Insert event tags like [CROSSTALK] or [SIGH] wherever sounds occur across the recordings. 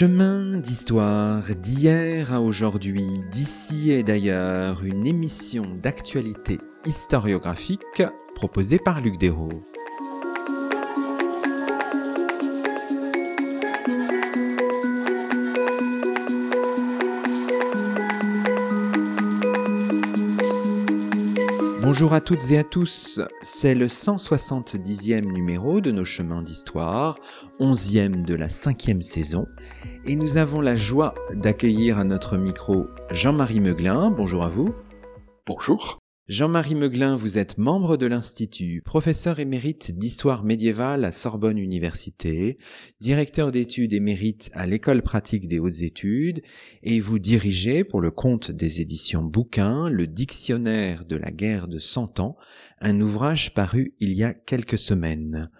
Chemin d'histoire d'hier à aujourd'hui, d'ici et d'ailleurs, une émission d'actualité historiographique proposée par Luc Dérault. Bonjour à toutes et à tous, c'est le 170e numéro de nos chemins d'histoire, 11e de la cinquième saison, et nous avons la joie d'accueillir à notre micro Jean-Marie Meuglin. Bonjour à vous. Bonjour. Jean-Marie Meuglin, vous êtes membre de l'Institut, professeur émérite d'histoire médiévale à Sorbonne Université, directeur d'études émérite à l'École pratique des hautes études, et vous dirigez, pour le compte des éditions Bouquins, le Dictionnaire de la guerre de Cent Ans, un ouvrage paru il y a quelques semaines.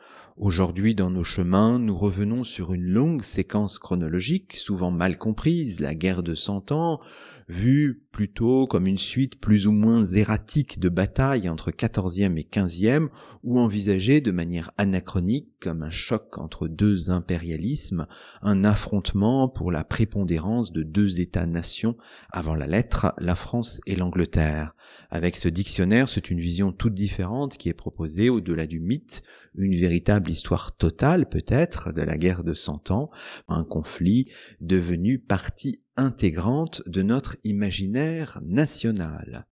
Aujourd'hui, dans nos chemins, nous revenons sur une longue séquence chronologique, souvent mal comprise, la guerre de Cent Ans, vue plutôt comme une suite plus ou moins erratique de batailles entre 14e et 15e, ou envisagée de manière anachronique comme un choc entre deux impérialismes, un affrontement pour la prépondérance de deux États-nations avant la lettre, la France et l'Angleterre. Avec ce dictionnaire, c'est une vision toute différente qui est proposée au-delà du mythe, une véritable histoire totale peut-être de la guerre de Cent Ans, un conflit devenu partie intégrante de notre imaginaire national.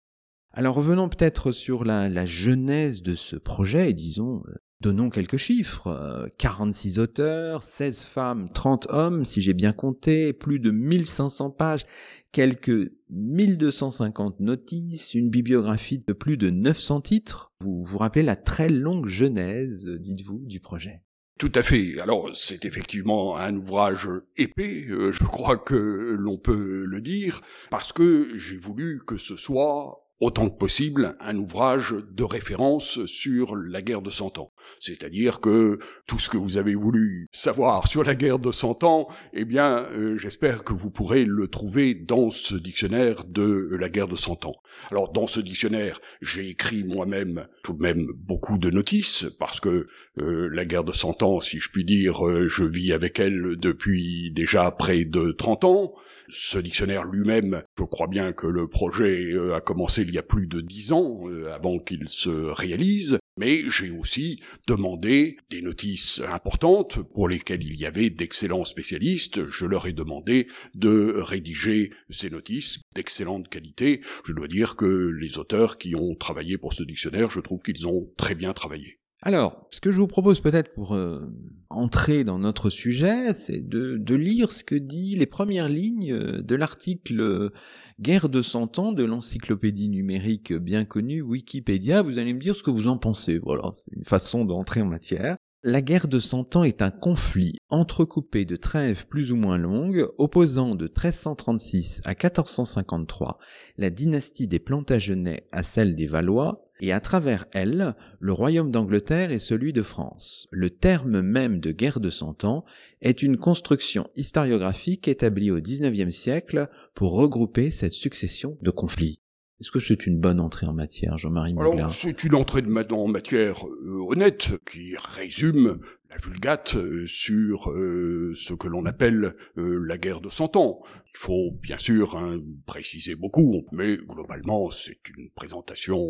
Alors revenons peut-être sur la, genèse de ce projet et disons, donnons quelques chiffres. 46 euh, auteurs, 16 femmes, 30 hommes, si j'ai bien compté, plus de 1500 pages, quelques 1250 notices, une bibliographie de plus de 900 titres. Vous vous rappelez la très longue genèse, dites-vous, du projet? Tout à fait. Alors c'est effectivement un ouvrage épais, euh, je crois que l'on peut le dire, parce que j'ai voulu que ce soit autant que possible un ouvrage de référence sur la guerre de Cent Ans. C'est-à-dire que tout ce que vous avez voulu savoir sur la guerre de Cent Ans, eh bien, euh, j'espère que vous pourrez le trouver dans ce dictionnaire de la guerre de Cent Ans. Alors, dans ce dictionnaire, j'ai écrit moi-même tout de même beaucoup de notices, parce que euh, la guerre de Cent Ans, si je puis dire, euh, je vis avec elle depuis déjà près de 30 ans. Ce dictionnaire lui-même, je crois bien que le projet a commencé il y a plus de dix ans, avant qu'il se réalise. Mais j'ai aussi demandé des notices importantes pour lesquelles il y avait d'excellents spécialistes. Je leur ai demandé de rédiger ces notices d'excellente qualité. Je dois dire que les auteurs qui ont travaillé pour ce dictionnaire, je trouve qu'ils ont très bien travaillé. Alors, ce que je vous propose peut-être pour euh, entrer dans notre sujet, c'est de, lire ce que dit les premières lignes euh, de l'article euh, Guerre de cent ans de l'encyclopédie numérique bien connue Wikipédia. Vous allez me dire ce que vous en pensez. Voilà, c'est une façon d'entrer en matière. La guerre de Cent Ans est un conflit entrecoupé de trêves plus ou moins longues opposant de 1336 à 1453 la dynastie des Plantagenets à celle des Valois et à travers elle, le royaume d'Angleterre et celui de France. Le terme même de guerre de Cent Ans est une construction historiographique établie au XIXe siècle pour regrouper cette succession de conflits. Est-ce que c'est une bonne entrée en matière, Jean-Marie Alors, c'est une entrée de en matière euh, honnête qui résume la vulgate euh, sur euh, ce que l'on appelle la guerre de Cent Ans. Il faut bien sûr hein, préciser beaucoup, mais globalement, c'est une présentation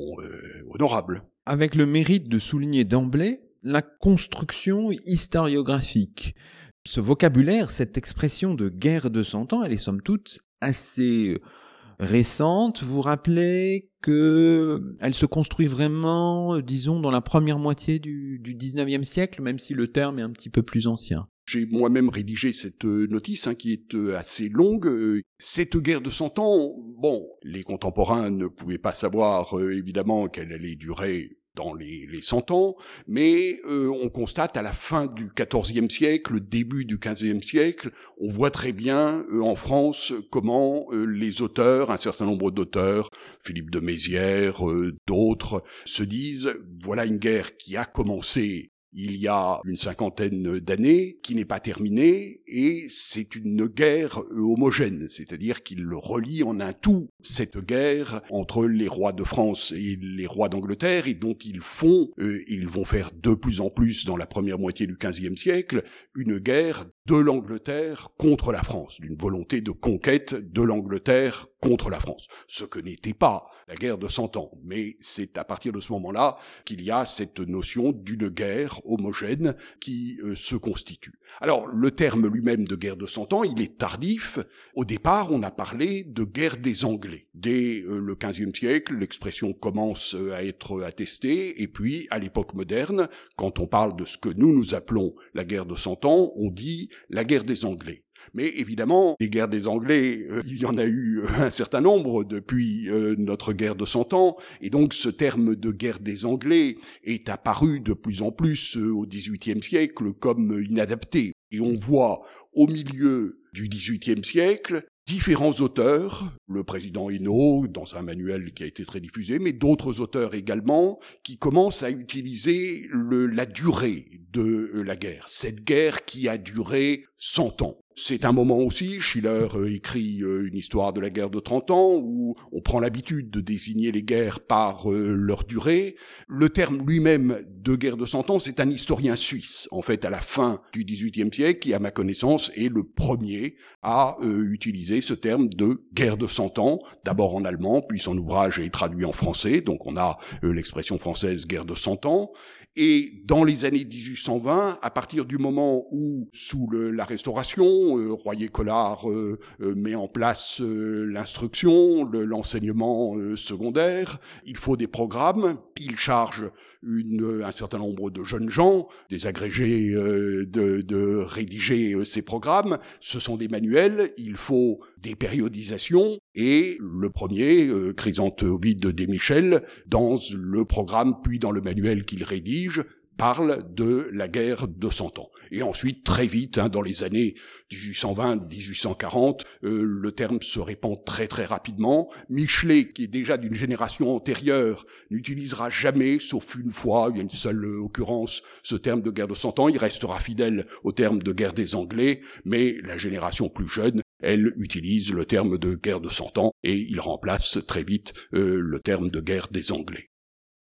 honorable. Avec le mérite de souligner d'emblée la construction historiographique. Ce vocabulaire, cette expression de guerre de Cent Ans, elle est somme toute assez récente, vous rappelez que elle se construit vraiment, disons, dans la première moitié du, du 19e siècle, même si le terme est un petit peu plus ancien? J'ai moi-même rédigé cette euh, notice hein, qui est euh, assez longue. Euh, cette guerre de Cent Ans, bon, les contemporains ne pouvaient pas savoir évidemment qu'elle allait durer dans les, les 100 ans, mais euh, on constate à la fin du XIVe siècle, début du XVe siècle, on voit très bien euh, en France comment euh, les auteurs, un certain nombre d'auteurs, Philippe de Mézières, d'autres, se disent voilà une guerre qui a commencé il y a une cinquantaine d'années, qui n'est pas terminée, et c'est une guerre homogène, c'est-à-dire qu'il relie en un tout cette guerre entre les rois de France et les rois d'Angleterre, et dont ils font, euh, ils vont faire de plus en plus dans la première moitié du XVe siècle, une guerre de l'Angleterre contre la France, d'une volonté de conquête de l'Angleterre contre la France, ce que n'était pas la guerre de Cent Ans. Mais c'est à partir de ce moment-là qu'il y a cette notion d'une guerre homogène qui euh, se constitue. Alors, le terme lui-même de guerre de Cent Ans, il est tardif. Au départ, on a parlé de guerre des Anglais. Dès euh, le XVe siècle, l'expression commence à être attestée, et puis, à l'époque moderne, quand on parle de ce que nous nous appelons la guerre de Cent Ans, on dit la guerre des Anglais. Mais évidemment, les guerres des Anglais, euh, il y en a eu euh, un certain nombre depuis euh, notre guerre de Cent Ans, et donc ce terme de guerre des Anglais est apparu de plus en plus au XVIIIe siècle comme inadapté. Et on voit au milieu du XVIIIe siècle différents auteurs, le président Hainaut dans un manuel qui a été très diffusé, mais d'autres auteurs également, qui commencent à utiliser la durée de la guerre, cette guerre qui a duré 100 ans. C'est un moment aussi, Schiller euh, écrit euh, une histoire de la guerre de 30 ans, où on prend l'habitude de désigner les guerres par euh, leur durée. Le terme lui-même de guerre de 100 ans, c'est un historien suisse, en fait, à la fin du XVIIIe siècle, qui, à ma connaissance, est le premier à utiliser ce terme de guerre de 100 ans, d'abord en allemand, puis son ouvrage est traduit en français, donc on a l'expression française guerre de 100 ans, et dans les années 1820, à partir du moment où, sous la Restauration, euh, Royer-Collard euh, euh, met en place l'instruction, l'enseignement secondaire, il faut des programmes, il charge un certain nombre de jeunes gens, des agrégés, de, rédiger ces programmes. Ce sont des manuels, il faut des périodisations, et le premier, euh, Chrysanthe Ovide Michel, dans le programme puis dans le manuel qu'il rédige, parle de la guerre de Cent Ans. Et ensuite, très vite, hein, dans les années 1820-1840, euh, le terme se répand très très rapidement. Michelet, qui est déjà d'une génération antérieure, n'utilisera jamais, sauf une fois, il y a une seule occurrence, ce terme de guerre de Cent Ans. Il restera fidèle au terme de guerre des Anglais, mais la génération plus jeune elle utilise le terme de guerre de Cent Ans et il remplace très vite euh, le terme de guerre des Anglais.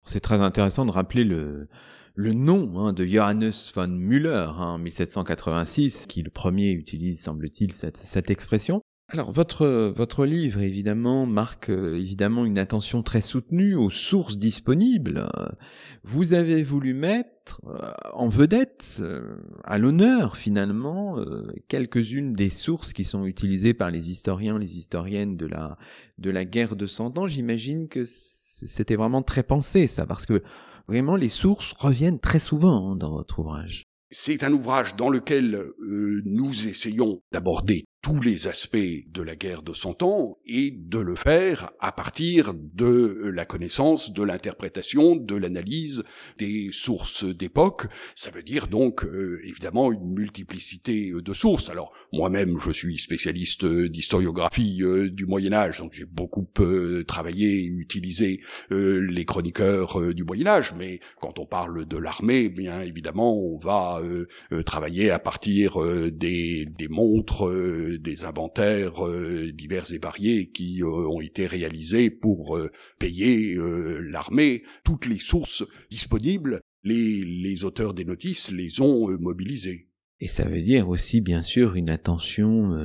C'est très intéressant de rappeler le, le nom hein, de Johannes von Müller hein, en 1786, qui le premier utilise, semble-t-il, cette, cette expression. Alors votre votre livre évidemment marque euh, évidemment une attention très soutenue aux sources disponibles. Vous avez voulu mettre euh, en vedette euh, à l'honneur finalement quelques-unes des sources qui sont utilisées par les historiens, les historiennes de la de la guerre de Cent Ans. J'imagine que c'était vraiment très pensé ça parce que vraiment les sources reviennent très souvent hein, dans votre ouvrage. C'est un ouvrage dans lequel nous essayons d'aborder tous les aspects de la guerre de Cent Ans et de le faire à partir de la connaissance, de l'interprétation, de l'analyse des sources d'époque. Ça veut dire donc euh, évidemment une multiplicité de sources. Alors moi-même, je suis spécialiste d'historiographie euh, du Moyen Âge, donc j'ai beaucoup euh, travaillé et utilisé les chroniqueurs du Moyen Âge. Mais quand on parle de l'armée, bien évidemment, on va travailler à partir des montres des inventaires euh, divers et variés qui euh, ont été réalisés pour euh, payer l'armée. Toutes les sources disponibles, les, les auteurs des notices les ont mobilisées. Et ça veut dire aussi, bien sûr, une attention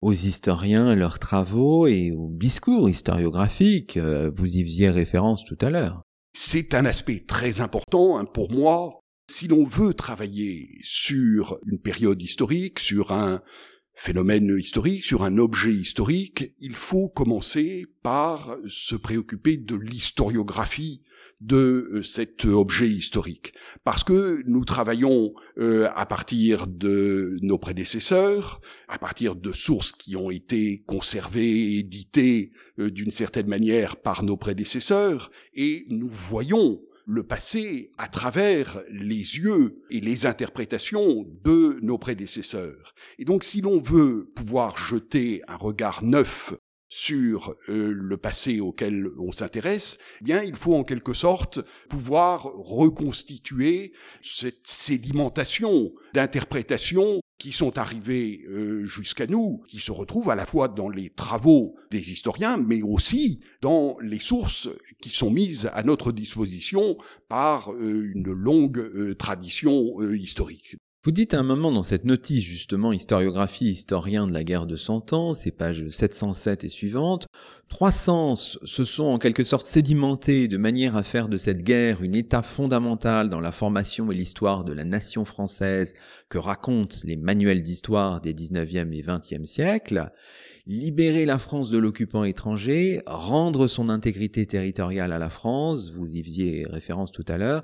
aux historiens, à leurs travaux et au discours historiographique. vous y faisiez référence tout à l'heure. C'est un aspect très important hein, pour moi. Si l'on veut travailler sur une période historique, sur un, phénomène historique, sur un objet historique, il faut commencer par se préoccuper de l'historiographie de euh, cet objet historique. Parce que nous travaillons euh, à partir de nos prédécesseurs, à partir de sources qui ont été conservées, éditées euh, d'une certaine manière par nos prédécesseurs, et nous voyons le passé à travers les yeux et les interprétations de nos prédécesseurs. Et donc si l'on veut pouvoir jeter un regard neuf sur euh, le passé auquel on s'intéresse, eh bien il faut en quelque sorte pouvoir reconstituer cette sédimentation d'interprétation qui sont arrivées euh, jusqu'à nous, qui se retrouvent à la fois dans les travaux des historiens, mais aussi dans les sources qui sont mises à notre disposition par euh, une longue tradition historique. Vous dites à un moment dans cette notice, justement, historiographie, historien de la guerre de Cent Ans, c'est page 707 et suivante, trois sens se sont en quelque sorte sédimentés de manière à faire de cette guerre une étape fondamentale dans la formation et l'histoire de la nation française que racontent les manuels d'histoire des 19e et 20e siècles, libérer la France de l'occupant étranger, rendre son intégrité territoriale à la France, vous y faisiez référence tout à l'heure,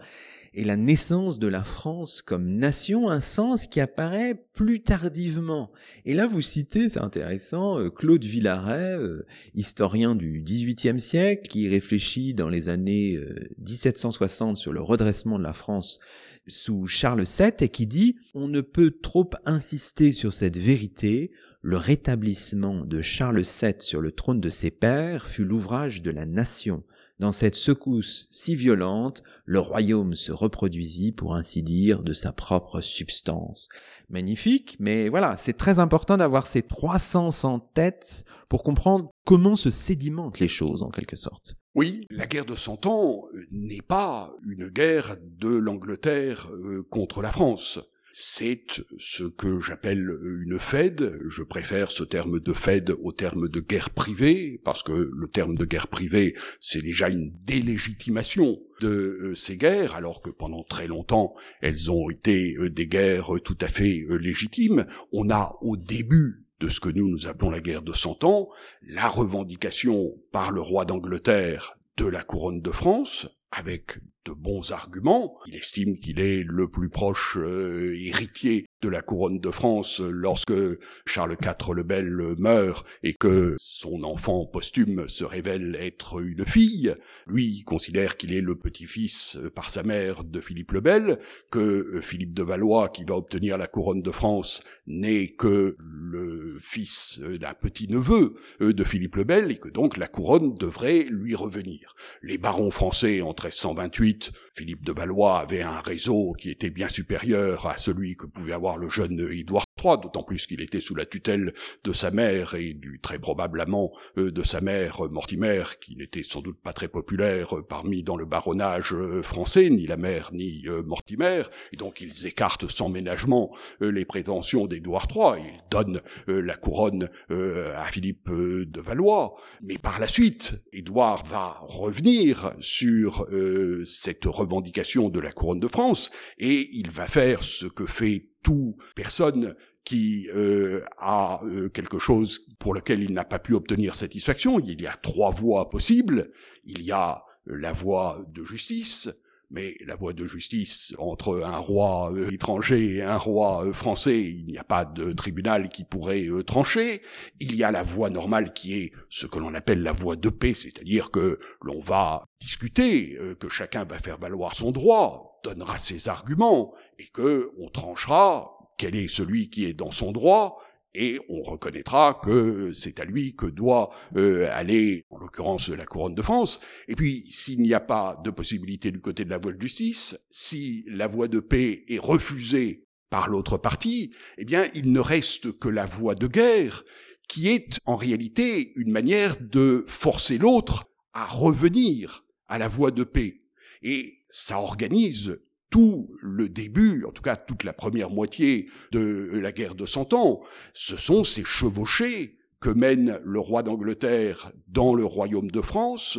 et la naissance de la France comme nation, un sens qui apparaît plus tardivement. Et là, vous citez, c'est intéressant, euh, Claude Villaret, euh, historien du XVIIIe siècle, qui réfléchit dans les années 1760 euh, sur le redressement de la France sous Charles VII et qui dit On ne peut trop insister sur cette vérité, le rétablissement de Charles VII sur le trône de ses pères fut l'ouvrage de la nation. Dans cette secousse si violente, le royaume se reproduisit, pour ainsi dire, de sa propre substance. Magnifique, mais voilà, c'est très important d'avoir ces trois sens en tête pour comprendre comment se sédimentent les choses, en quelque sorte. Oui, la guerre de Cent Ans n'est pas une guerre de l'Angleterre euh, contre la France c'est ce que j'appelle une Fed. Je préfère ce terme de Fed au terme de guerre privée, parce que le terme de guerre privée, c'est déjà une délégitimation de euh, ces guerres, alors que pendant très longtemps, elles ont été euh, des guerres tout à fait euh, légitimes. On a au début de ce que nous nous appelons la guerre de Cent Ans, la revendication par le roi d'Angleterre de la couronne de France, avec de bons arguments. Il estime qu'il est le plus proche euh, héritier de la couronne de France lorsque Charles IV le Bel meurt et que son enfant posthume se révèle être une fille. Lui considère qu'il est le petit-fils par sa mère de Philippe le Bel, que Philippe de Valois, qui va obtenir la couronne de France, n'est que le fils d'un petit-neveu de Philippe le Bel et que donc la couronne devrait lui revenir. Les barons français en 1328, Philippe de Valois avait un réseau qui était bien supérieur à celui que pouvait avoir le jeune Édouard III, d'autant plus qu'il était sous la tutelle de sa mère et du très probablement euh, de sa mère Mortimer, qui n'était sans doute pas très populaire euh, parmi dans le baronnage euh, français, ni la mère ni Mortimer, et donc ils écartent sans ménagement les prétentions d'Édouard III, ils donnent la couronne à Philippe de Valois, mais par la suite, Édouard va revenir sur cette revendication de la couronne de France, et il va faire ce que fait tout personne qui euh, a euh, quelque chose pour lequel il n'a pas pu obtenir satisfaction. Il y a trois voies possibles. Il y a la voie de justice, mais la voie de justice entre un roi euh, étranger et un roi français, il n'y a pas de tribunal qui pourrait trancher. Il y a la voie normale qui est ce que l'on appelle la voie de paix, c'est-à-dire que l'on va discuter, que chacun va faire valoir son droit, donnera ses arguments, et que on tranchera quel est celui qui est dans son droit, et on reconnaîtra que c'est à lui que doit euh, aller, en l'occurrence, la couronne de France. Et puis, s'il n'y a pas de possibilité du côté de la voie de justice, si la voie de paix est refusée par l'autre partie, eh bien, il ne reste que la voie de guerre, qui est en réalité une manière de forcer l'autre à revenir à la voie de paix. Et ça organise tout le début, en tout cas toute la première moitié de la guerre de Cent Ans, ce sont ces chevauchées que mène le roi d'Angleterre dans le royaume de France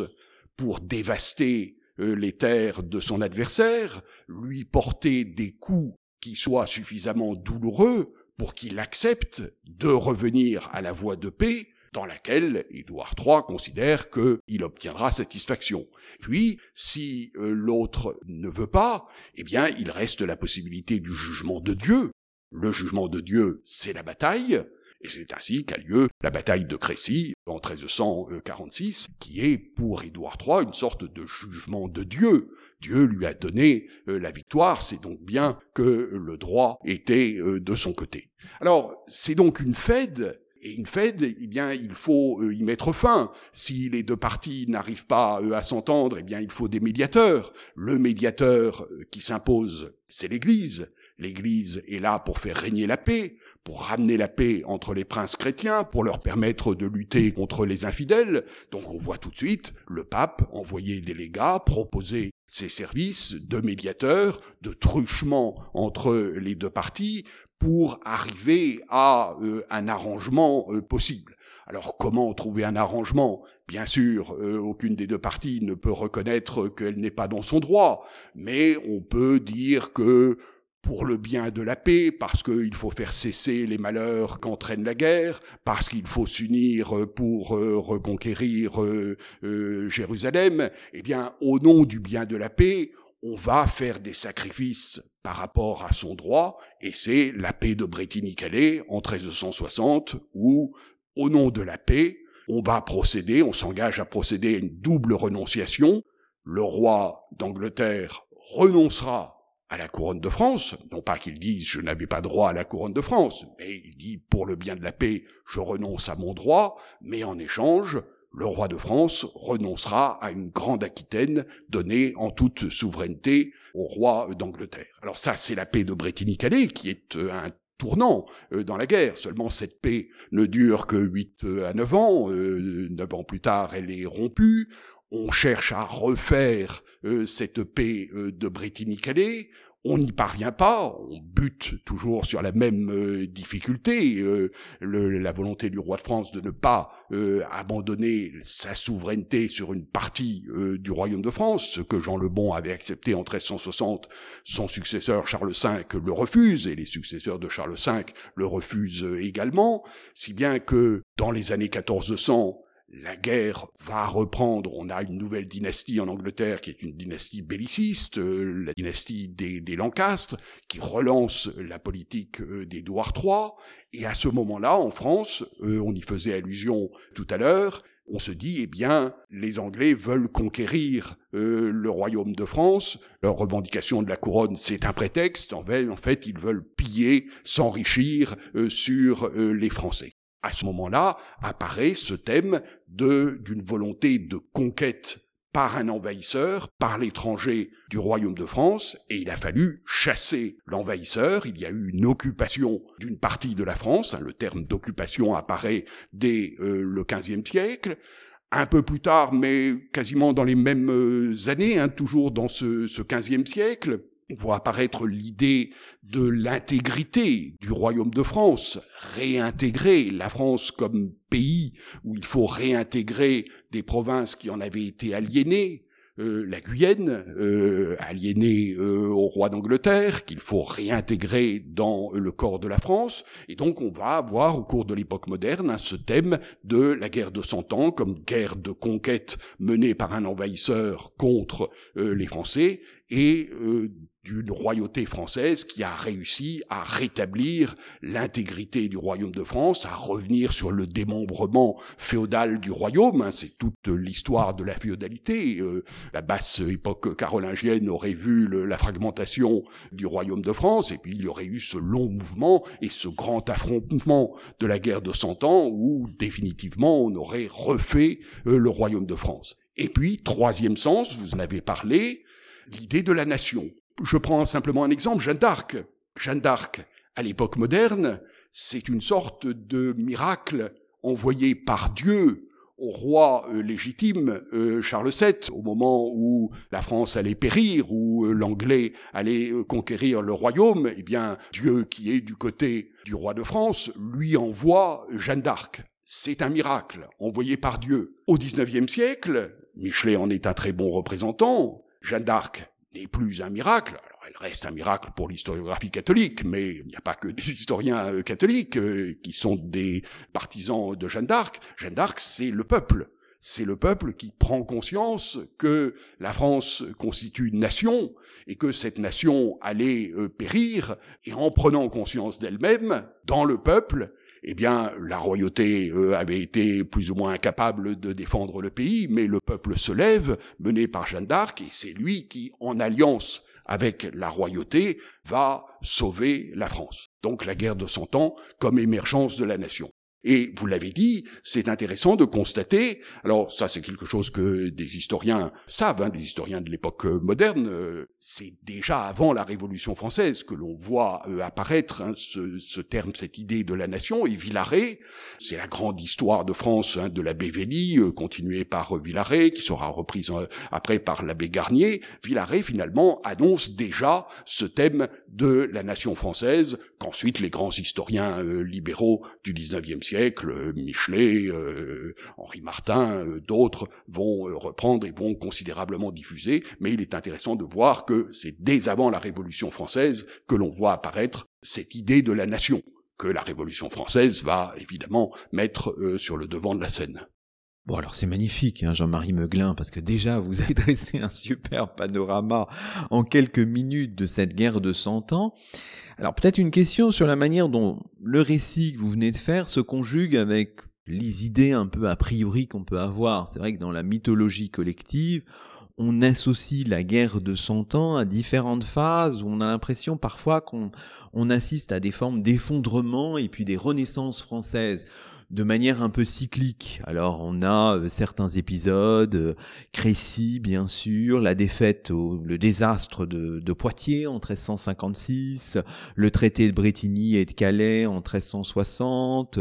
pour dévaster euh, les terres de son adversaire, lui porter des coups qui soient suffisamment douloureux pour qu'il accepte de revenir à la voie de paix dans laquelle Édouard III considère qu'il obtiendra satisfaction. Puis, si euh, l'autre ne veut pas, eh bien, il reste la possibilité du jugement de Dieu. Le jugement de Dieu, c'est la bataille, et c'est ainsi qu'a lieu la bataille de Crécy en 1346, qui est pour Édouard III une sorte de jugement de Dieu. Dieu lui a donné euh, la victoire, c'est donc bien que le droit était euh, de son côté. Alors, c'est donc une fête et une Fed, eh bien, il faut euh, y mettre fin. Si les deux parties n'arrivent pas euh, à s'entendre, eh bien, il faut des médiateurs. Le médiateur euh, qui s'impose, c'est l'Église. L'Église est là pour faire régner la paix, pour ramener la paix entre les princes chrétiens, pour leur permettre de lutter contre les infidèles. Donc on voit tout de suite le pape envoyer des légats, proposer ses services de médiateur, de truchement entre les deux parties pour arriver à euh, un arrangement euh, possible. Alors comment trouver un arrangement? Bien sûr, euh, aucune des deux parties ne peut reconnaître qu'elle n'est pas dans son droit, mais on peut dire que pour le bien de la paix, parce qu'il faut faire cesser les malheurs qu'entraîne la guerre, parce qu'il faut s'unir euh, pour euh, reconquérir euh, Jérusalem, eh bien, au nom du bien de la paix, on va faire des sacrifices par rapport à son droit, et c'est la paix de Bretigny-Calais en 1360, où, au nom de la paix, on va procéder, on s'engage à procéder à une double renonciation. Le roi d'Angleterre renoncera à la couronne de France, non pas qu'il dise je n'avais pas droit à la couronne de France, mais il dit pour le bien de la paix, je renonce à mon droit, mais en échange, le roi de France renoncera à une grande Aquitaine donnée en toute souveraineté au roi d'Angleterre. Alors ça, c'est la paix de Bretigny-Calais qui est euh, un tournant euh, dans la guerre. Seulement cette paix ne dure que 8 euh, à 9 ans. 9 ans plus tard, elle est rompue on cherche à refaire cette paix de Bretigny-Calais, on n'y parvient pas, on bute toujours sur la même euh, difficulté, la volonté du roi de France de ne pas abandonner sa souveraineté sur une partie du royaume de France, ce que Jean le Bon avait accepté en 1360, son successeur Charles V le refuse, et les successeurs de Charles V le refusent également, si bien que dans les années 1400, la guerre va reprendre. On a une nouvelle dynastie en Angleterre qui est une dynastie belliciste, euh, la dynastie des, des, Lancastres, qui relance la politique euh, d'Édouard III. Et à ce moment-là, en France, euh, on y faisait allusion tout à l'heure, on se dit, eh bien, les Anglais veulent conquérir le royaume de France. Leur revendication de la couronne, c'est un prétexte. En fait, en fait, ils veulent piller, s'enrichir sur les Français. À ce moment-là apparaît ce thème d'une volonté de conquête par un envahisseur, par l'étranger du royaume de France, et il a fallu chasser l'envahisseur. Il y a eu une occupation d'une partie de la France. Hein, le terme d'occupation apparaît dès euh, le XVe siècle. Un peu plus tard, mais quasiment dans les mêmes euh, années, hein, toujours dans ce, ce XVe siècle, on voit apparaître l'idée de l'intégrité du royaume de France, réintégrer la France comme pays où il faut réintégrer des provinces qui en avaient été aliénées, euh, la Guyenne, euh, aliénée euh, au roi d'Angleterre, qu'il faut réintégrer dans le corps de la France. Et donc on va avoir au cours de l'époque moderne hein, ce thème de la guerre de Cent Ans comme guerre de conquête menée par un envahisseur contre les Français et d'une royauté française qui a réussi à rétablir l'intégrité du royaume de France, à revenir sur le démembrement féodal du royaume. Hein, c'est toute l'histoire de la féodalité. La basse époque carolingienne aurait vu la fragmentation du royaume de France, et puis il y aurait eu ce long mouvement et ce grand affrontement de la guerre de Cent Ans, où définitivement on aurait refait euh, le royaume de France. Et puis, troisième sens, vous en avez parlé, l'idée de la nation. Je prends simplement un exemple, Jeanne d'Arc. Jeanne d'Arc, à l'époque moderne, c'est une sorte de miracle envoyé par Dieu au roi euh, légitime euh, Charles VII, au moment où la France allait périr, où euh, l'anglais allait conquérir le royaume, eh bien Dieu qui est du côté du roi de France lui envoie Jeanne d'Arc. C'est un miracle envoyé par Dieu. Au XIXe siècle, Michelet en est un très bon représentant, Jeanne d'Arc n'est plus un miracle. Elle reste un miracle pour l'historiographie catholique, mais il n'y a pas que des historiens euh, catholiques euh, qui sont des partisans de Jeanne d'Arc. Jeanne d'Arc, c'est le peuple. C'est le peuple qui prend conscience que la France constitue une nation et que cette nation allait euh, périr, et en prenant conscience d'elle-même, dans le peuple, eh bien, la royauté avait été plus ou moins incapable de défendre le pays, mais le peuple se lève, mené par Jeanne d'Arc, et c'est lui qui, en alliance avec la royauté, va sauver la France. Donc la guerre de Cent Ans comme émergence de la nation. Et vous l'avez dit, c'est intéressant de constater, alors ça c'est quelque chose que des historiens savent, hein, des historiens de l'époque euh, moderne, euh, c'est déjà avant la Révolution française que l'on voit euh, apparaître hein, ce, ce, terme, cette idée de la nation, et Villaret, c'est la grande histoire de France hein, de l'abbé Vély, continuée par Villaret, qui sera reprise après par l'abbé Garnier. Villaret finalement annonce déjà ce thème de la nation française, qu'ensuite les grands historiens libéraux du 19e siècle euh, Michelet, euh, Henri Martin, euh, d'autres vont reprendre et vont considérablement diffuser, mais il est intéressant de voir que c'est dès avant la Révolution française que l'on voit apparaître cette idée de la nation, que la Révolution française va évidemment mettre sur le devant de la scène. Bon alors c'est magnifique hein, Jean-Marie Meuglin parce que déjà vous avez [LAUGHS] dressé un super panorama en quelques minutes de cette guerre de cent ans. Alors peut-être une question sur la manière dont le récit que vous venez de faire se conjugue avec les idées un peu a priori qu'on peut avoir. C'est vrai que dans la mythologie collective, on associe la guerre de Cent Ans à différentes phases où on a l'impression parfois qu'on on assiste à des formes d'effondrement et puis des renaissances françaises de manière un peu cyclique. Alors on a euh, certains épisodes, euh, Crécy bien sûr, la défaite, le désastre de, de, Poitiers en 1356, le traité de Bretigny et de Calais en 1360,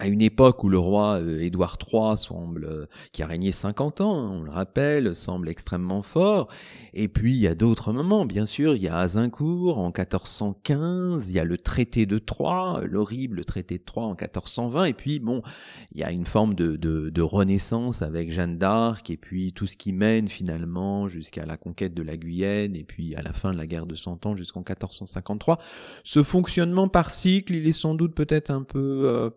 à une époque où le roi euh, Édouard III semble, euh, qui a régné 50 ans, hein, on le rappelle, semble extrêmement fort. Et puis il y a d'autres moments, bien sûr, il y a Azincourt en 1415, il y a le traité de Troyes, l'horrible traité de Troyes en 1420, et puis bon, il y a une forme de, de, de renaissance avec Jeanne d'Arc, et puis tout ce qui mène finalement jusqu'à la conquête de la Guyenne, et puis à la fin de la guerre de Cent Ans jusqu'en 1453. Ce fonctionnement par cycle, il est sans doute peut-être un peu... Euh,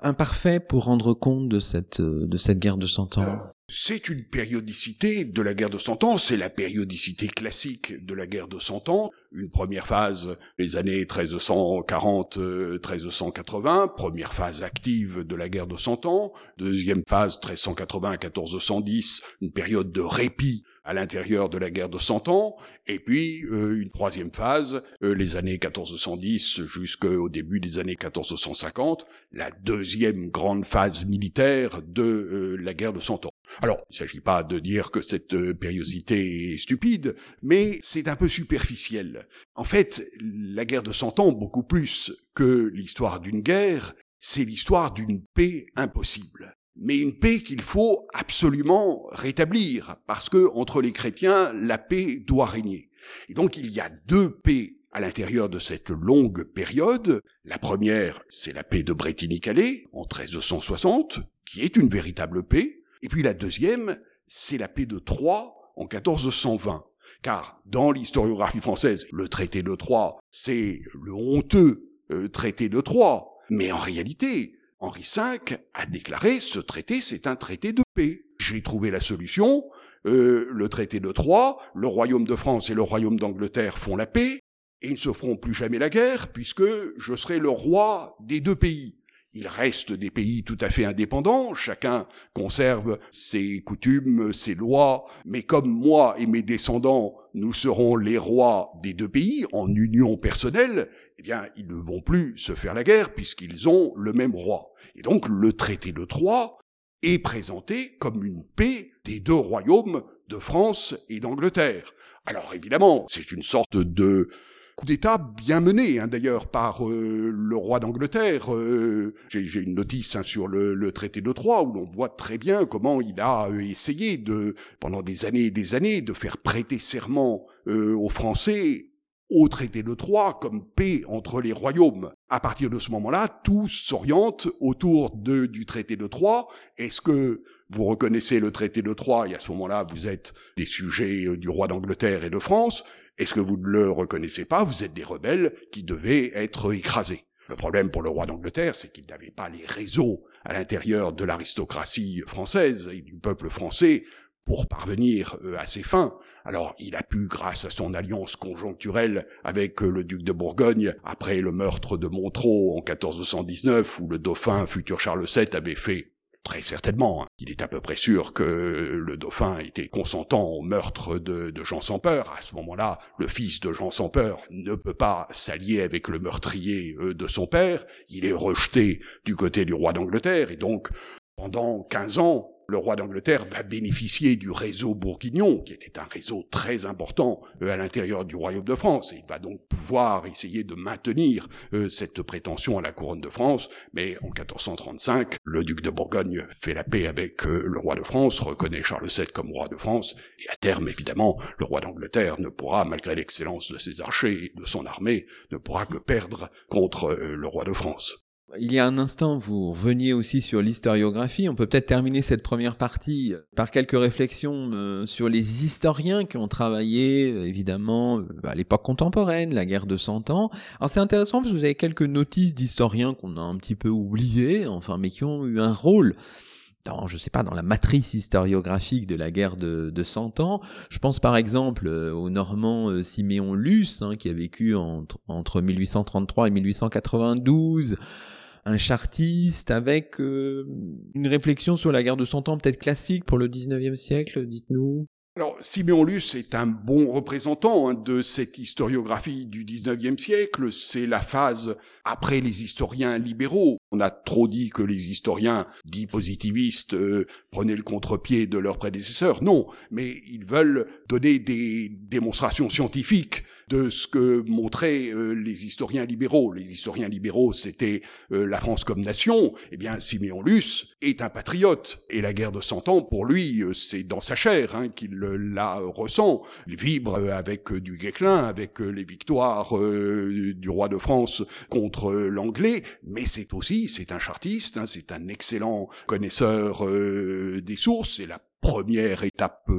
imparfait pour rendre compte de cette, euh, de cette guerre de Cent Ans C'est une périodicité de la guerre de Cent Ans, c'est la périodicité classique de la guerre de Cent Ans. Une première phase, les années 1340-1380, première phase active de la guerre de Cent Ans. Deuxième phase, 1380-1410, une période de répit à l'intérieur de la guerre de Cent Ans, et puis euh, une troisième phase, euh, les années 1410 jusqu'au début des années 1450, la deuxième grande phase militaire de euh, la guerre de Cent Ans. Alors, il ne s'agit pas de dire que cette périodicité est stupide, mais c'est un peu superficiel. En fait, la guerre de Cent Ans, beaucoup plus que l'histoire d'une guerre, c'est l'histoire d'une paix impossible mais une paix qu'il faut absolument rétablir, parce que entre les chrétiens, la paix doit régner. Et donc il y a deux paix à l'intérieur de cette longue période. La première, c'est la paix de Bretigny-Calais, en 1360, qui est une véritable paix. Et puis la deuxième, c'est la paix de Troyes, en 1420. Car dans l'historiographie française, le traité de Troyes, c'est le honteux euh, traité de Troyes. Mais en réalité, Henri V a déclaré ce traité, c'est un traité de paix. J'ai trouvé la solution. Euh, le traité de Troyes, le royaume de France et le royaume d'Angleterre font la paix, et ne se feront plus jamais la guerre, puisque je serai le roi des deux pays. Il reste des pays tout à fait indépendants, chacun conserve ses coutumes, ses lois, mais comme moi et mes descendants, nous serons les rois des deux pays en union personnelle, eh bien, ils ne vont plus se faire la guerre puisqu'ils ont le même roi. Et donc, le traité de Troyes est présenté comme une paix des deux royaumes de France et d'Angleterre. Alors évidemment, c'est une sorte de coup d'État bien mené, hein, d'ailleurs, par euh, le roi d'Angleterre. Euh, j'ai une notice hein, sur le, traité de Troyes où l'on voit très bien comment il a euh, essayé de, pendant des années et des années, de faire prêter serment aux Français au traité de Troyes comme paix entre les royaumes. À partir de ce moment-là, tout s'oriente autour de, du traité de Troyes. Est-ce que vous reconnaissez le traité de Troyes et à ce moment-là, vous êtes des sujets euh, du roi d'Angleterre et de France? Est-ce que vous ne le reconnaissez pas? Vous êtes des rebelles qui devaient être écrasés. Le problème pour le roi d'Angleterre, c'est qu'il n'avait pas les réseaux à l'intérieur de l'aristocratie française et du peuple français pour parvenir euh, à ses fins. Alors il a pu, grâce à son alliance conjoncturelle avec euh, le duc de Bourgogne, après le meurtre de Montreux en 1419, où le dauphin futur Charles VII avait fait Très certainement. Hein. Il est à peu près sûr que le dauphin était consentant au meurtre de, Jean sans peur. À ce moment-là, le fils de Jean sans peur ne peut pas s'allier avec le meurtrier euh, de son père. Il est rejeté du côté du roi d'Angleterre et donc pendant 15 ans, le roi d'Angleterre va bénéficier du réseau bourguignon, qui était un réseau très important euh, à l'intérieur du royaume de France. Il va donc pouvoir essayer de maintenir euh, cette prétention à la couronne de France. Mais en 1435, le duc de Bourgogne fait la paix avec euh, le roi de France, reconnaît Charles VII comme roi de France, et à terme, évidemment, le roi d'Angleterre ne pourra, malgré l'excellence de ses archers et de son armée, ne pourra que perdre contre le roi de France. Il y a un instant, vous reveniez aussi sur l'historiographie. On peut peut-être terminer cette première partie par quelques réflexions euh, sur les historiens qui ont travaillé, évidemment, euh, à l'époque contemporaine, la guerre de Cent Ans. Alors c'est intéressant parce que vous avez quelques notices d'historiens qu'on a un petit peu oubliés, enfin, mais qui ont eu un rôle dans, je sais pas, dans la matrice historiographique de la guerre de, de Cent Ans. Je pense par exemple euh, au Normand Siméon Luce, hein, qui a vécu entre, entre 1833 et 1892 un chartiste avec euh, une réflexion sur la guerre de Cent Ans peut-être classique pour le 19e siècle, dites-nous alors, Siméon Luce est un bon représentant hein, de cette historiographie du XIXe siècle. C'est la phase après les historiens libéraux. On a trop dit que les historiens dits positivistes euh, prenaient le contre-pied de leurs prédécesseurs. Non, mais ils veulent donner des démonstrations scientifiques de ce que montraient euh, les historiens libéraux. Les historiens libéraux, c'était euh, la France comme nation. Eh bien, Siméon Luce est un patriote. Et la guerre de Cent Ans, pour lui, euh, c'est dans sa chair hein, qu'il la ressent. Il vibre avec du Guesclin, avec les victoires du roi de France contre l'anglais. Mais c'est aussi, c'est un chartiste, hein, c'est un excellent connaisseur des sources. C'est la première étape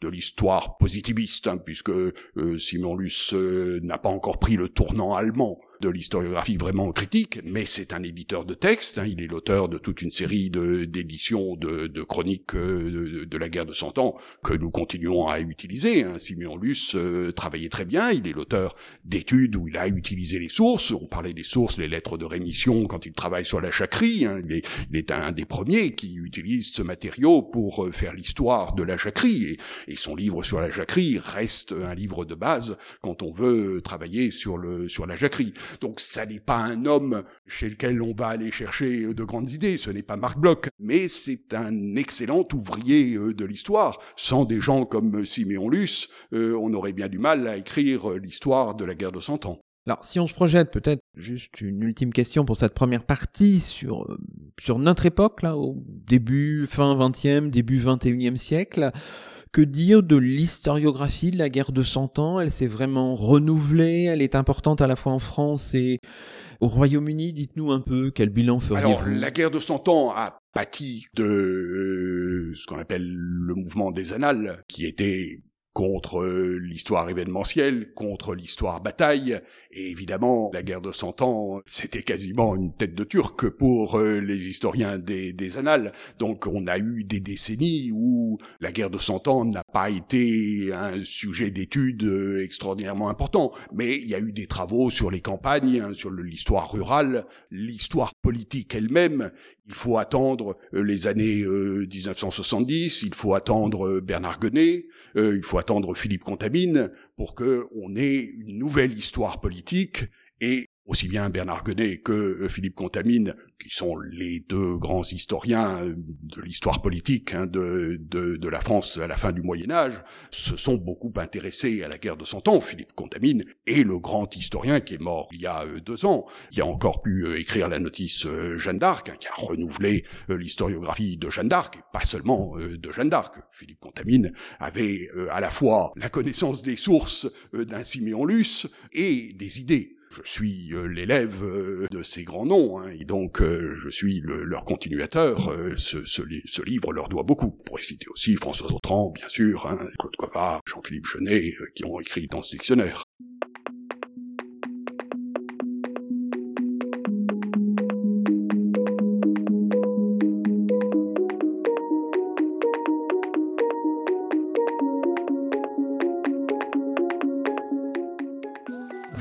de l'histoire positiviste, hein, puisque euh, Simon Luce euh, n'a pas encore pris le tournant allemand de l'historiographie vraiment critique, mais c'est un éditeur de textes. Hein, il est l'auteur de toute une série d'éditions de, de, chroniques euh, de, la guerre de Cent Ans que nous continuons à utiliser. Hein. Simeon Luce euh, travaillait très bien. Il est l'auteur d'études où il a utilisé les sources. On parlait des sources, les lettres de rémission quand il travaille sur la jacquerie. Hein. Il, est, un des premiers qui utilise ce matériau pour euh, faire l'histoire de la jacquerie. Et, et son livre sur la jacquerie reste un livre de base quand on veut travailler sur le sur la jacquerie. Donc ça n'est pas un homme chez lequel on va aller chercher euh, de grandes idées, ce n'est pas Marc Bloch, mais c'est un excellent ouvrier euh, de l'histoire. Sans des gens comme Siméon Luce, euh, on aurait bien du mal à écrire l'histoire de la guerre de Cent Ans. Alors, si on se projette, peut-être juste une ultime question pour cette première partie sur notre époque, au début, fin 20e, début 21e siècle, que dire de l'historiographie de la guerre de Cent Ans? Elle s'est vraiment renouvelée, elle est importante à la fois en France et au Royaume-Uni. Dites-nous un peu quel bilan feriez-vous? Alors, la guerre de Cent Ans a pâti de euh, ce qu'on appelle le mouvement des annales, qui était contre euh, l'histoire événementielle, contre l'histoire bataille, et évidemment, la guerre de Cent Ans, c'était quasiment une tête de turc pour euh, les historiens des, des, annales. Donc on a eu des décennies où la guerre de Cent Ans n'a pas été un sujet d'étude euh, extraordinairement important, mais il y a eu des travaux sur les campagnes, hein, sur l'histoire rurale, l'histoire politique elle-même. Il faut attendre les années 1970, il faut attendre Bernard Guenet, il faut attendre Philippe Contamine pour que on ait une nouvelle histoire politique et aussi bien Bernard Guenet que euh, Philippe Contamine, qui sont les deux grands historiens euh, de l'histoire politique hein, de, de, de, la France à la fin du Moyen Âge, se sont beaucoup intéressés à la guerre de Cent Ans. Philippe Contamine est le grand historien qui est mort il y a euh, deux ans, qui a encore pu écrire la notice Jeanne d'Arc, hein, qui a renouvelé l'historiographie de Jeanne d'Arc, et pas seulement de Jeanne d'Arc. Philippe Contamine avait à la fois la connaissance des sources d'un Siméon Luce et des idées je suis euh, l'élève euh, de ces grands noms, hein, et donc euh, je suis leur continuateur. Ce, livre leur doit beaucoup. Pour citer aussi François Autran, bien sûr, hein, Claude Covat, Jean-Philippe Genet, qui ont écrit dans ce dictionnaire.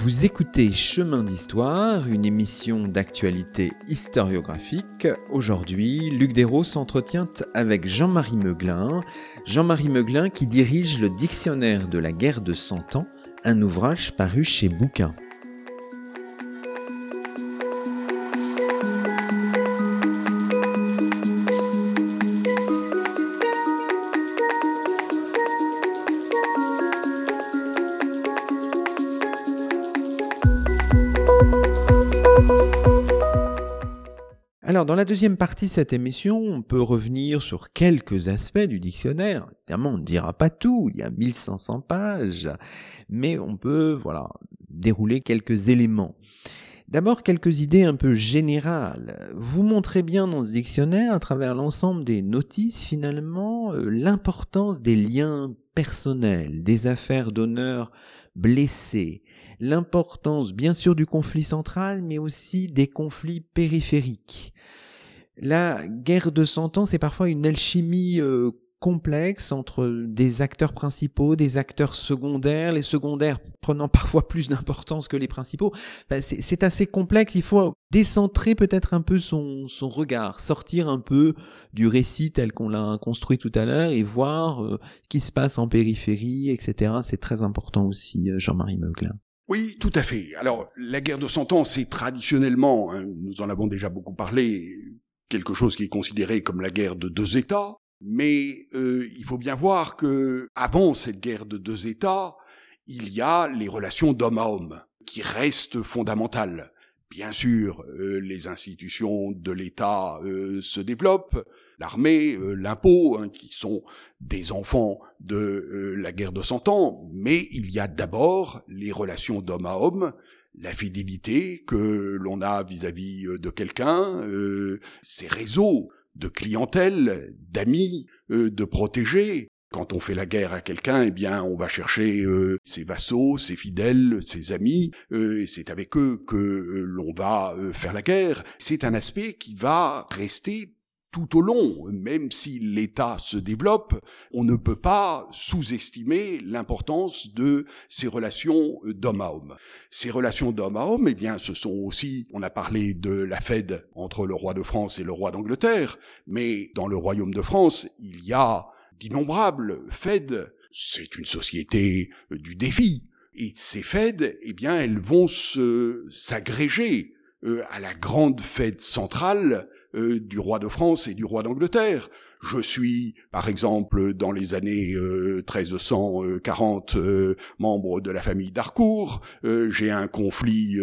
Vous écoutez Chemin d'Histoire, une émission d'actualité historiographique. Aujourd'hui, Luc Dérault s'entretient avec Jean-Marie Meuglin. Jean-Marie Meuglin qui dirige le Dictionnaire de la guerre de Cent Ans, un ouvrage paru chez Bouquin. Dans la deuxième partie de cette émission, on peut revenir sur quelques aspects du dictionnaire. Évidemment, on ne dira pas tout, il y a 1500 pages, mais on peut, voilà, dérouler quelques éléments. D'abord, quelques idées un peu générales. Vous montrez bien dans ce dictionnaire, à travers l'ensemble des notices, finalement, euh, l'importance des liens personnels, des affaires d'honneur blessées, l'importance bien sûr du conflit central, mais aussi des conflits périphériques. La guerre de Cent Ans, c'est parfois une alchimie euh, complexe entre des acteurs principaux, des acteurs secondaires, les secondaires prenant parfois plus d'importance que les principaux. c'est assez complexe, il faut décentrer peut-être un peu son, son regard, sortir un peu du récit tel qu'on l'a construit tout à l'heure et voir euh, ce qui se passe en périphérie, etc. C'est très important aussi, euh, Jean-Marie Meuglin. Oui, tout à fait. Alors, la guerre de Cent Ans, c'est traditionnellement, hein, nous en avons déjà beaucoup parlé, quelque chose qui est considéré comme la guerre de deux États. Mais euh, il faut bien voir que avant cette guerre de deux États, il y a les relations d'homme à homme qui restent fondamentales. Bien sûr, euh, les institutions de l'État euh, se développent, l'armée, euh, l'impôt, hein, qui sont des enfants de euh, la guerre de Cent Ans, mais il y a d'abord les relations d'homme à homme, la fidélité que l'on a vis-à-vis euh, de quelqu'un, ces réseaux de clientèle, d'amis, de protégés. Quand on fait la guerre à quelqu'un, eh bien, on va chercher ses vassaux, ses fidèles, ses amis, et c'est avec eux que l'on va faire la guerre. C'est un aspect qui va rester tout au long, même si l'État se développe, on ne peut pas sous-estimer l'importance de ces relations d'homme à homme. Ces relations d'homme à homme, eh bien, ce sont aussi, on a parlé de la Fed entre le roi de France et le roi d'Angleterre, mais dans le royaume de France, il y a d'innombrables Fed. C'est une société du défi. Et ces Fed, eh bien, elles vont se, s'agréger euh, à la grande Fed centrale euh, du roi de France et du roi d'Angleterre. Je suis, par exemple, dans les années 1340, euh, euh, membre de la famille d'Harcourt. J'ai un conflit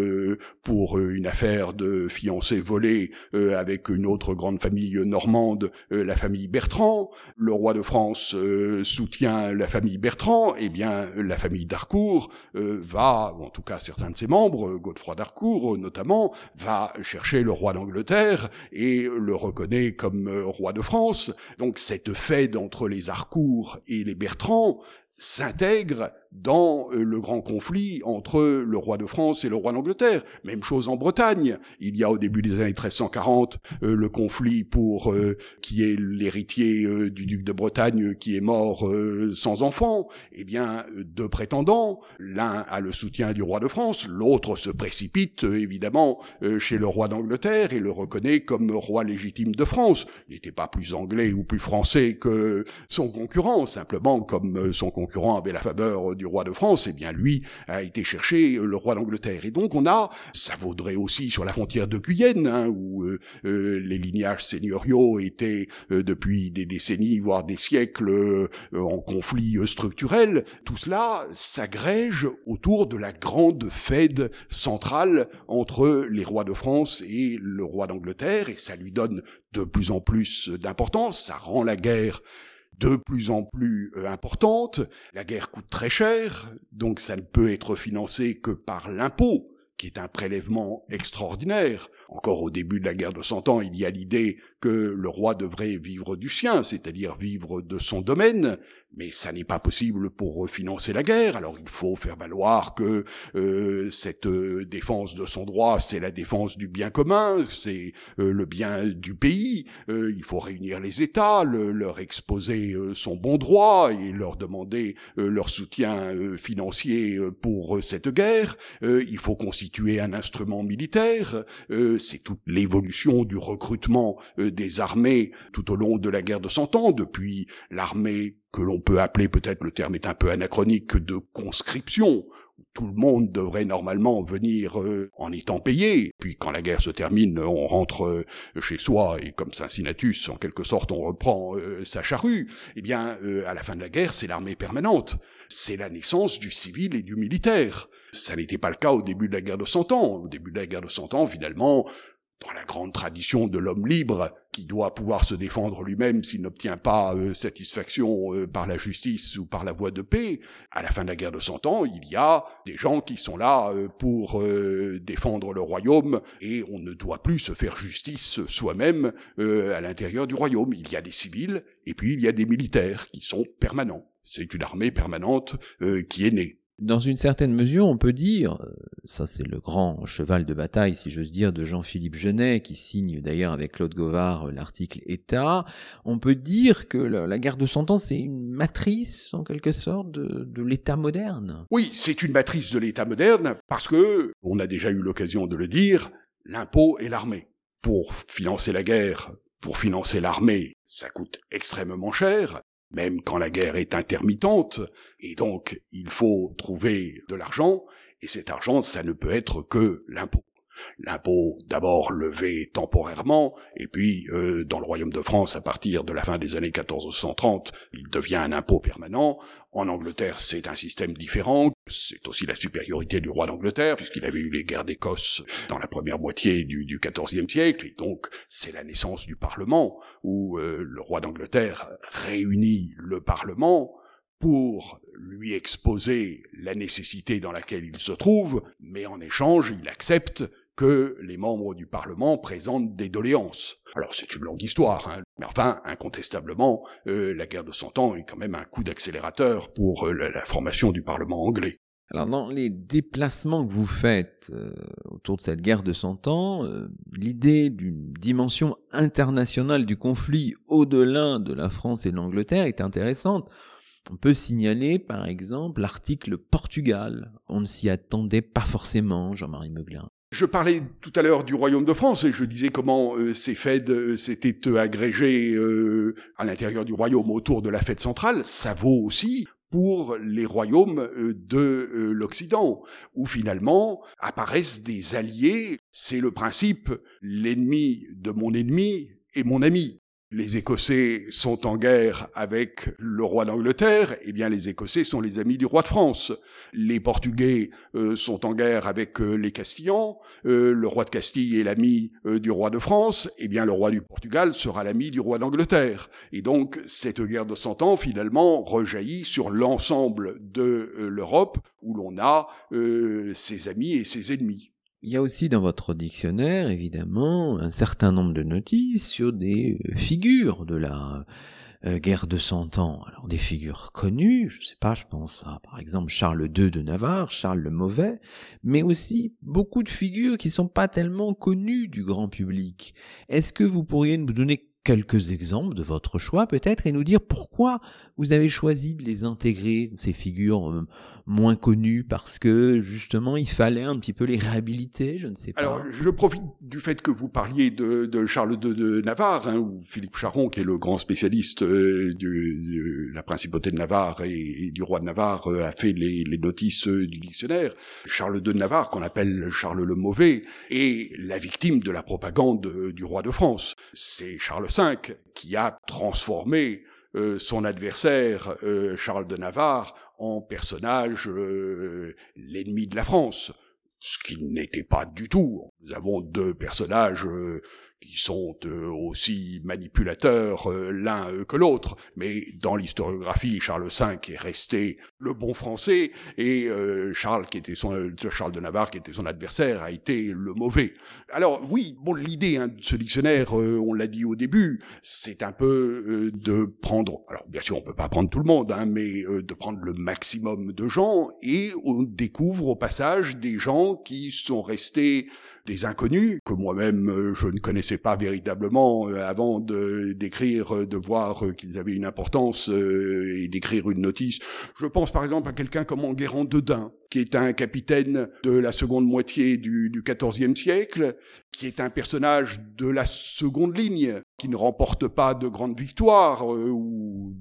pour une affaire de fiancée volée avec une autre grande famille normande, la famille Bertrand. Le roi de France soutient la famille Bertrand. Eh bien, la famille d'Harcourt va, ou en tout cas certains de ses membres, Godefroy d'Harcourt notamment, va chercher le roi d'Angleterre et le reconnaît comme euh, roi de France. Donc cette fête entre les Harcourt et les Bertrand s'intègre dans euh, le grand conflit entre le roi de France et le roi d'Angleterre. Même chose en Bretagne. Il y a au début des années 1340 euh, le conflit pour euh, qui est l'héritier du duc de Bretagne qui est mort sans enfant. Eh bien, deux prétendants, l'un a le soutien du roi de France, l'autre se précipite évidemment chez le roi d'Angleterre et le reconnaît comme roi légitime de France. Il n'était pas plus anglais ou plus français que son concurrent, simplement comme son concurrent avait la faveur du roi de France, eh bien lui a été chercher euh, le roi d'Angleterre. Et donc on a, ça vaudrait aussi sur la frontière de Guyenne, hein, où euh, euh, les lignages seigneuriaux étaient depuis des décennies, voire des siècles, en conflit structurel. Tout cela s'agrège autour de la grande fête centrale entre les rois de France et le roi d'Angleterre, et ça lui donne de plus en plus d'importance, ça rend la guerre de plus en plus euh, importante. La guerre coûte très cher, donc ça ne peut être financé que par l'impôt, qui est un prélèvement extraordinaire. encore au début de la guerre de Cent Ans, il y a l'idée que le roi devrait vivre du sien, c'est-à-dire vivre de son domaine, mais ça n'est pas possible pour refinancer la guerre. Alors il faut faire valoir que euh, cette euh, défense de son droit, c'est la défense du bien commun, c'est euh, le bien du pays. il faut réunir les États, leur exposer son bon droit et leur demander leur soutien financier pour cette guerre. il faut constituer un instrument militaire. c'est toute l'évolution du recrutement des armées tout au long de la guerre de Cent Ans, depuis l'armée que l'on peut appeler peut-être le terme est un peu anachronique de conscription. Tout le monde devrait normalement venir euh, en étant payé. Puis quand la guerre se termine, on rentre euh, chez soi et comme Cincinnatus, en quelque sorte, on reprend euh, sa charrue. Eh bien, à la fin de la guerre, c'est l'armée permanente. C'est la naissance du civil et du militaire. Ça n'était pas le cas au début de la guerre de Cent Ans. Au début de la guerre de Cent Ans, finalement, dans la grande tradition de l'homme libre, qui doit pouvoir se défendre lui-même s'il n'obtient pas euh, satisfaction euh, par la justice ou par la voie de paix, à la fin de la guerre de Cent Ans, il y a des gens qui sont là euh, pour défendre le royaume, et on ne doit plus se faire justice soi-même à l'intérieur du royaume. Il y a des civils, et puis il y a des militaires qui sont permanents. C'est une armée permanente qui est née. Dans une certaine mesure, on peut dire, euh, ça c'est le grand cheval de bataille, si j'ose dire, de Jean-Philippe Genet, qui signe d'ailleurs avec Claude Govard euh, l'article État, on peut dire que la guerre de Cent Ans, c'est une matrice, en quelque sorte, de, de l'État moderne. Oui, c'est une matrice de l'État moderne, parce que, on a déjà eu l'occasion de le dire, l'impôt et l'armée. Pour financer la guerre, pour financer l'armée, ça coûte extrêmement cher, même quand la guerre est intermittente, et donc il faut trouver de l'argent, et cet argent, ça ne peut être que l'impôt. L'impôt d'abord levé temporairement, et puis euh, dans le royaume de France, à partir de la fin des années 1430, il devient un impôt permanent. En Angleterre, c'est un système différent. C'est aussi la supériorité du roi d'Angleterre, puisqu'il avait eu les guerres d'Écosse dans la première moitié du, XIVe siècle, et donc c'est la naissance du Parlement, où euh, le roi d'Angleterre réunit le Parlement pour lui exposer la nécessité dans laquelle il se trouve, mais en échange, il accepte que les membres du Parlement présentent des doléances. Alors c'est une longue histoire, hein, mais enfin, incontestablement, euh, la guerre de Cent Ans est quand même un coup d'accélérateur pour euh, la, formation du Parlement anglais. Alors dans les déplacements que vous faites euh, autour de cette guerre de Cent Ans, l'idée d'une dimension internationale du conflit au-delà de la France et de l'Angleterre est intéressante. On peut signaler par exemple l'article Portugal. On ne s'y attendait pas forcément, Jean-Marie Meuglin. Je parlais tout à l'heure du royaume de France et je disais comment euh, ces fêtes euh, s'étaient euh, agrégées à l'intérieur du royaume autour de la fête centrale. Ça vaut aussi pour les royaumes de l'Occident, où finalement apparaissent des alliés. C'est le principe l'ennemi de mon ennemi est mon ami les Écossais sont en guerre avec le roi d'Angleterre, eh bien les Écossais sont les amis du roi de France. Les Portugais euh, sont en guerre avec euh, les Castillans, euh, le roi de Castille est l'ami du roi de France, eh bien le roi du Portugal sera l'ami du roi d'Angleterre. Et donc cette guerre de Cent Ans finalement rejaillit sur l'ensemble de l'Europe où l'on a ses amis et ses ennemis. Il y a aussi dans votre dictionnaire, évidemment, un certain nombre de notices sur des euh, figures de la euh, guerre de Cent Ans. Alors des figures connues, je sais pas, je pense à par exemple Charles II de Navarre, Charles le Mauvais, mais aussi beaucoup de figures qui sont pas tellement connues du grand public. Est-ce que vous pourriez nous donner quelques exemples de votre choix peut-être et nous dire pourquoi vous avez choisi de les intégrer, ces figures euh, moins connues, parce que justement il fallait un petit peu les réhabiliter, je ne sais pas. Alors je profite du fait que vous parliez de, Charles II de Navarre, hein, ou Philippe Charon, qui est le grand spécialiste euh, de, la principauté de Navarre et, du roi de Navarre, euh, a fait les notices du dictionnaire. Charles II de Navarre, qu'on appelle Charles le Mauvais, est la victime de la propagande du roi de France. C'est Charles Qui a transformé euh, son adversaire euh, Charles de Navarre en personnage euh, l'ennemi de la France, ce qui n'était pas du tout. Nous avons deux personnages qui sont aussi manipulateurs l'un que l'autre, mais dans l'historiographie, Charles V est resté le bon français et euh, Charles qui était son euh, Charles de Navarre qui était son adversaire a été le mauvais. Alors oui, bon l'idée hein, de ce dictionnaire, euh, on l'a dit au début, c'est un peu de prendre, alors bien sûr on peut pas prendre tout le monde, hein, mais de prendre le maximum de gens et on découvre au passage des gens qui sont restés des inconnus que moi-même euh, je ne connaissais pas véritablement euh, avant de d'écrire, euh, de voir qu'ils avaient une importance et d'écrire une notice. Je pense par exemple à quelqu'un comme Enguerrand Dedin, qui est un capitaine de la seconde moitié du, du XIVe siècle, qui est un personnage de la seconde ligne, qui ne remporte pas de grandes victoires ou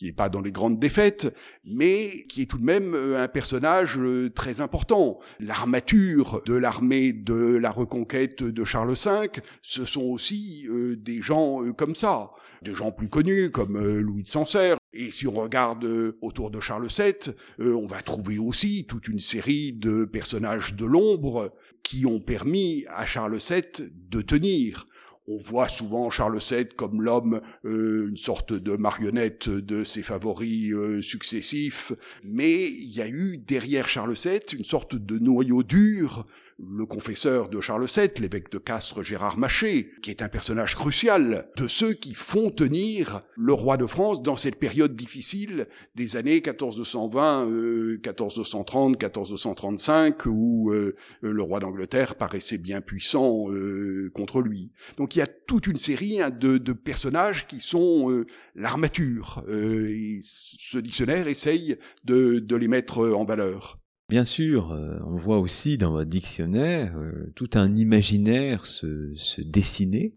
qui n'est pas dans les grandes défaites, mais qui est tout de même euh, un personnage euh, très important. L'armature de l'armée de la reconquête de Charles V, ce sont aussi euh, des gens comme ça, des gens plus connus comme Louis de Sancerre. Et si on regarde autour de Charles VII, on va trouver aussi toute une série de personnages de l'ombre qui ont permis à Charles VII de tenir on voit souvent Charles VII comme l'homme, euh, une sorte de marionnette de ses favoris euh, successifs, mais il y a eu derrière Charles VII une sorte de noyau dur le confesseur de Charles VII, l'évêque de Castres Gérard Maché, qui est un personnage crucial de ceux qui font tenir le roi de France dans cette période difficile des années 1420, 1430, 1435, où euh, le roi d'Angleterre paraissait bien puissant euh, contre lui. Donc il y a toute une série hein, de, personnages qui sont euh, l'armature. ce dictionnaire essaye de les mettre en valeur. Bien sûr, euh, on voit aussi dans votre dictionnaire euh, tout un imaginaire se, dessiner,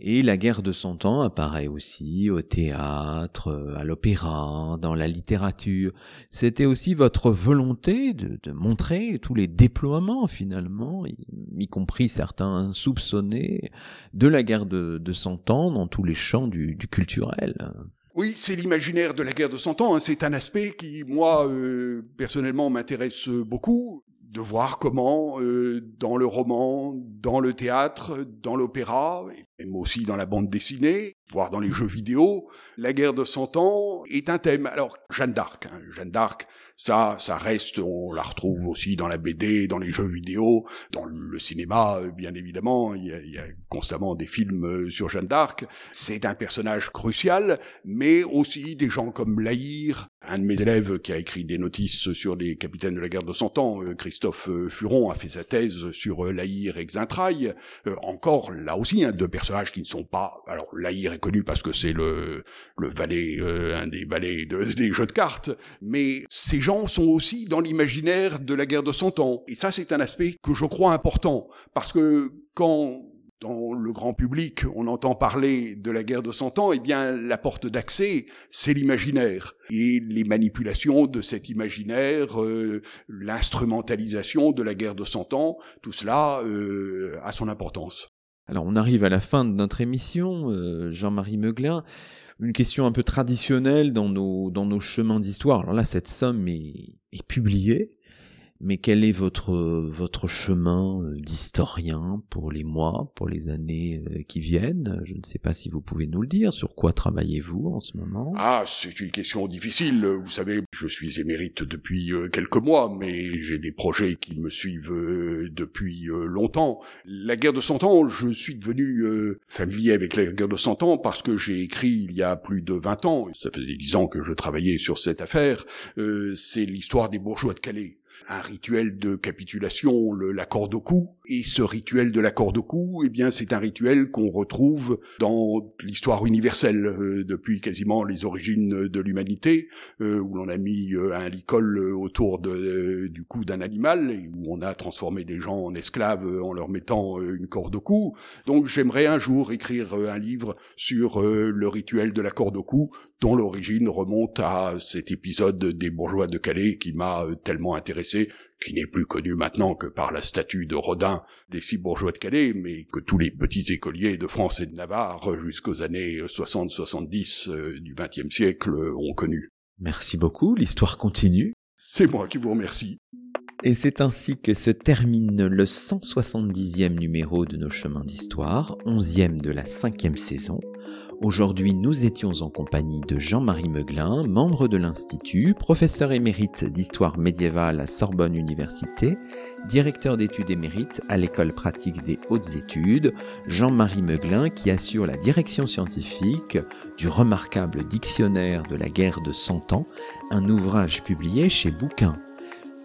et la guerre de Cent Ans apparaît aussi au théâtre, à l'opéra, dans la littérature. C'était aussi votre volonté de, montrer tous les déploiements finalement, y, compris certains soupçonnés, de la guerre de, de Cent Ans dans tous les champs du culturel. Oui, c'est l'imaginaire de la guerre de Cent Ans. Hein. C'est un aspect qui, moi, euh, personnellement, m'intéresse beaucoup de voir comment, euh, dans le roman, dans le théâtre, dans l'opéra, et même aussi dans la bande dessinée, voire dans les jeux vidéo, la guerre de Cent Ans est un thème. Alors, Jeanne d'Arc, hein, Jeanne d'Arc, ça, ça reste, on la retrouve aussi dans la BD, dans les jeux vidéo, dans le cinéma, euh, bien évidemment, il y a, constamment des films euh, sur Jeanne d'Arc. C'est un personnage crucial, mais aussi des gens comme Laïr, un de mes élèves qui a écrit des notices sur les capitaines de la guerre de Cent Ans, euh, Christophe Furon, a fait sa thèse sur Laïr et Xintraille. encore, là aussi, hein, deux personnages qui ne sont pas... Alors, Laïr est connu parce que c'est le, le valet, un des valets [LAUGHS] des jeux de cartes, mais ces gens sont aussi dans l'imaginaire de la guerre de Cent Ans. Et ça, c'est un aspect que je crois important, parce que quand dans le grand public, on entend parler de la guerre de Cent Ans, eh bien, la porte d'accès, c'est l'imaginaire. Et les manipulations de cet imaginaire, euh, l'instrumentalisation de la guerre de Cent Ans, tout cela euh, a son importance. Alors, on arrive à la fin de notre émission, euh, Jean-Marie Meuglin une question un peu traditionnelle dans nos, dans nos chemins d'histoire. Alors là, cette somme est, est publiée, mais quel est votre votre chemin euh, d'historien pour les mois, pour les années euh, qui viennent? Je ne sais pas si vous pouvez nous le dire. Sur quoi travaillez-vous en ce moment? Ah, c'est une question difficile. Vous savez, je suis émérite depuis euh, quelques mois, mais j'ai des projets qui me suivent depuis longtemps. La guerre de Cent Ans, je suis devenu familier avec la guerre de Cent Ans parce que j'ai écrit il y a plus de 20 ans, ça faisait 10 ans que je travaillais sur cette affaire, c'est l'histoire des bourgeois de Calais un rituel de capitulation, le, la corde au cou. Et ce rituel de la corde au cou, eh bien, c'est un rituel qu'on retrouve dans l'histoire universelle euh, depuis quasiment les origines de l'humanité, euh, où l'on a mis euh, un licol autour de, du cou d'un animal et où on a transformé des gens en esclaves en leur mettant une corde au cou. Donc, j'aimerais un jour écrire un livre sur le rituel de la corde au cou, dont l'origine remonte à cet épisode des bourgeois de Calais qui m'a euh, tellement intéressé, qui n'est plus connu maintenant que par la statue de Rodin des six bourgeois de Calais, mais que tous les petits écoliers de France et de Navarre jusqu'aux années 60-70 euh, du XXe siècle ont connu. Merci beaucoup, l'histoire continue. C'est moi qui vous remercie. Et c'est ainsi que se termine le 170e numéro de nos chemins d'histoire, 11e de la cinquième saison. Aujourd'hui, nous étions en compagnie de Jean-Marie Meuglin, membre de l'Institut, professeur émérite d'histoire médiévale à Sorbonne Université, directeur d'études émérite à l'École pratique des hautes études, Jean-Marie Meuglin qui assure la direction scientifique du remarquable dictionnaire de la guerre de Cent Ans, un ouvrage publié chez Bouquin.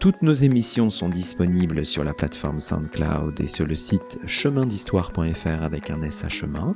Toutes nos émissions sont disponibles sur la plateforme SoundCloud et sur le site chemindhistoire.fr avec un S chemin